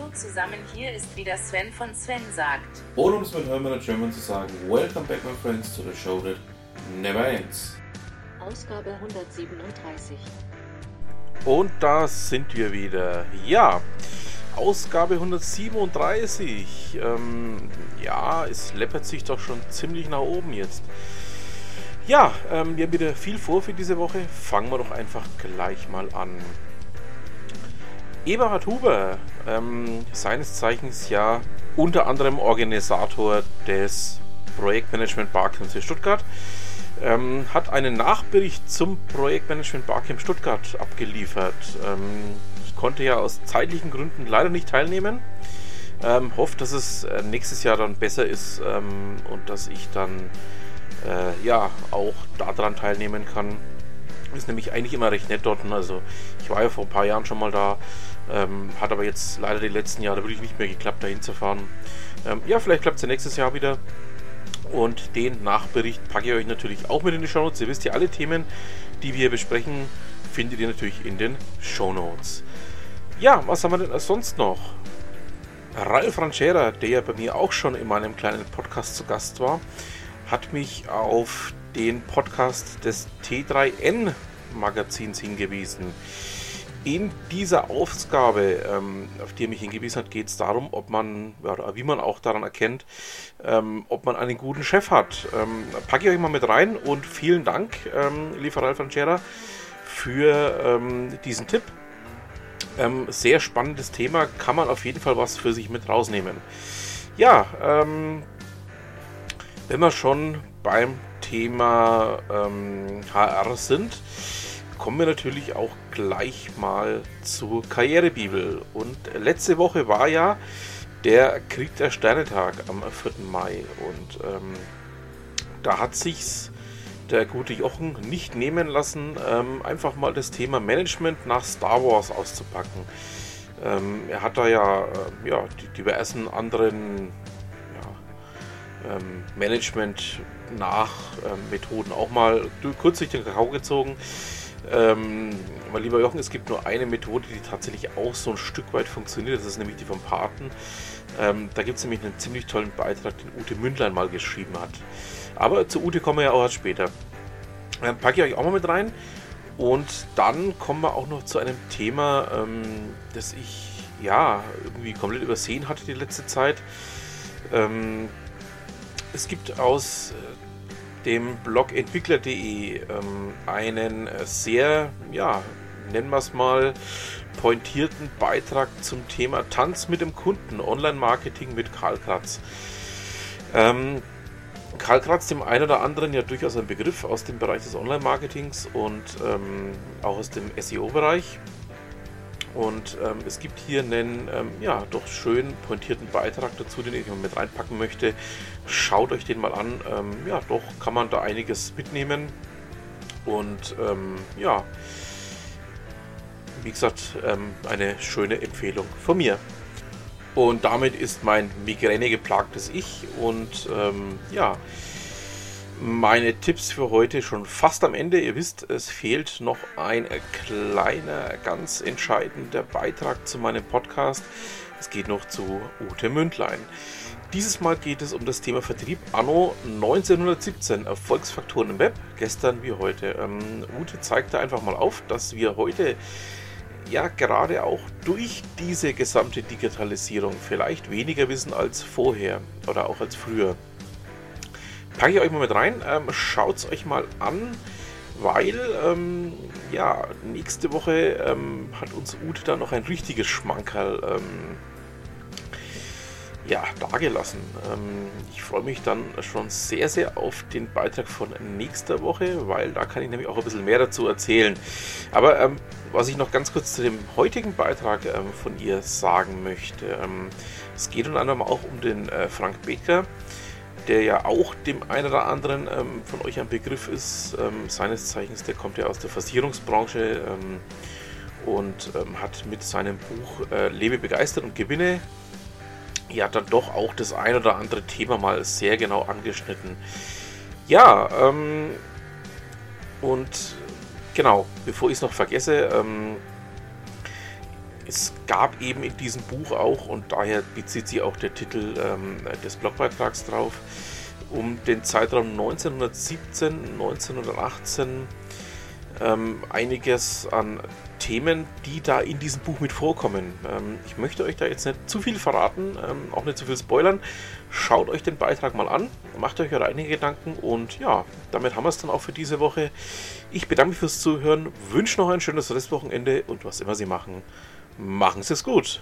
Hallo zusammen, hier ist wieder Sven von Sven sagt. Oder um es mit Hermann German zu sagen, Welcome back my friends to the show that never ends. Ausgabe 137. Und da sind wir wieder. Ja, Ausgabe 137. Ähm, ja, es läppert sich doch schon ziemlich nach oben jetzt. Ja, ähm, wir haben wieder viel vor für diese Woche. Fangen wir doch einfach gleich mal an. Eberhard Huber, ähm, seines Zeichens ja unter anderem Organisator des Projektmanagement Barcamps in Stuttgart, ähm, hat einen Nachbericht zum Projektmanagement Barcamp Stuttgart abgeliefert. Ähm, ich konnte ja aus zeitlichen Gründen leider nicht teilnehmen. Ähm, hoffe, dass es äh, nächstes Jahr dann besser ist ähm, und dass ich dann äh, ja auch daran teilnehmen kann. Ist nämlich eigentlich immer recht nett dort. Also ich war ja vor ein paar Jahren schon mal da, ähm, hat aber jetzt leider die letzten Jahre wirklich nicht mehr geklappt, dahin zu fahren. Ähm, ja, vielleicht klappt es ja nächstes Jahr wieder. Und den Nachbericht packe ich euch natürlich auch mit in die Show Notes. Ihr wisst ja, alle Themen, die wir besprechen, findet ihr natürlich in den Show Notes. Ja, was haben wir denn sonst noch? Ralf Ranchera, der ja bei mir auch schon in meinem kleinen Podcast zu Gast war, hat mich auf den Podcast des T3N Magazins hingewiesen. In dieser Ausgabe, ähm, auf die er mich hingewiesen hat, geht es darum, ob man, oder wie man auch daran erkennt, ähm, ob man einen guten Chef hat. Ähm, packe ich euch mal mit rein und vielen Dank, ähm, lieber Ralf Angera, für ähm, diesen Tipp. Ähm, sehr spannendes Thema, kann man auf jeden Fall was für sich mit rausnehmen. Ja, ähm, wenn wir schon beim Thema ähm, HR sind, kommen wir natürlich auch gleich mal zur Karrierebibel. Und letzte Woche war ja der Krieg der Sternetag am 4. Mai. Und ähm, da hat sich's der gute Jochen nicht nehmen lassen, ähm, einfach mal das Thema Management nach Star Wars auszupacken. Ähm, er hat da ja, äh, ja die diversen anderen ähm, Management nach ähm, Methoden auch mal kurz durch den Kakao gezogen. Ähm, mein lieber Jochen, es gibt nur eine Methode, die tatsächlich auch so ein Stück weit funktioniert. Das ist nämlich die vom Paten. Ähm, da gibt es nämlich einen ziemlich tollen Beitrag, den Ute Mündlein mal geschrieben hat. Aber zu Ute kommen wir ja auch erst später. Ähm, packe ich euch auch mal mit rein. Und dann kommen wir auch noch zu einem Thema, ähm, das ich ja irgendwie komplett übersehen hatte die letzte Zeit. Es gibt aus äh, dem Blog entwickler.de ähm, einen äh, sehr, ja, nennen wir es mal, pointierten Beitrag zum Thema Tanz mit dem Kunden, Online-Marketing mit Karl Kratz. Ähm, Karl Kratz dem einen oder anderen ja durchaus ein Begriff aus dem Bereich des Online-Marketings und ähm, auch aus dem SEO-Bereich. Und ähm, es gibt hier einen ähm, ja, doch schön pointierten Beitrag dazu, den ich mal mit reinpacken möchte. Schaut euch den mal an. Ähm, ja, doch kann man da einiges mitnehmen. Und ähm, ja, wie gesagt, ähm, eine schöne Empfehlung von mir. Und damit ist mein Migräne geplagtes Ich und ähm, ja, meine Tipps für heute schon fast am Ende. Ihr wisst, es fehlt noch ein kleiner, ganz entscheidender Beitrag zu meinem Podcast. Es geht noch zu Ute Mündlein. Dieses Mal geht es um das Thema Vertrieb anno 1917, Erfolgsfaktoren im Web, gestern wie heute. Ähm, Ute zeigte einfach mal auf, dass wir heute ja gerade auch durch diese gesamte Digitalisierung vielleicht weniger wissen als vorher oder auch als früher. Packe ich euch mal mit rein, ähm, schaut es euch mal an, weil ähm, ja, nächste Woche ähm, hat uns Ute da noch ein richtiges Schmankerl ähm, ja, dagelassen. Ähm, ich freue mich dann schon sehr, sehr auf den Beitrag von nächster Woche, weil da kann ich nämlich auch ein bisschen mehr dazu erzählen. Aber ähm, was ich noch ganz kurz zu dem heutigen Beitrag ähm, von ihr sagen möchte, es geht unter anderem auch um den äh, Frank Becker, der ja auch dem einen oder anderen ähm, von euch ein Begriff ist, ähm, seines Zeichens, der kommt ja aus der Versicherungsbranche und hat mit seinem Buch äh, Lebe begeistert und gewinne ja dann doch auch das ein oder andere Thema mal sehr genau angeschnitten. Ja, ähm, und genau, bevor ich es noch vergesse, ähm, es gab eben in diesem Buch auch, und daher bezieht sich auch der Titel ähm, des Blogbeitrags drauf, um den Zeitraum 1917, 1918 ähm, einiges an Themen, die da in diesem Buch mit vorkommen. Ähm, ich möchte euch da jetzt nicht zu viel verraten, ähm, auch nicht zu viel spoilern. Schaut euch den Beitrag mal an, macht euch eure eigenen Gedanken und ja, damit haben wir es dann auch für diese Woche. Ich bedanke mich fürs Zuhören, wünsche noch ein schönes Restwochenende und was immer Sie machen, machen Sie es gut.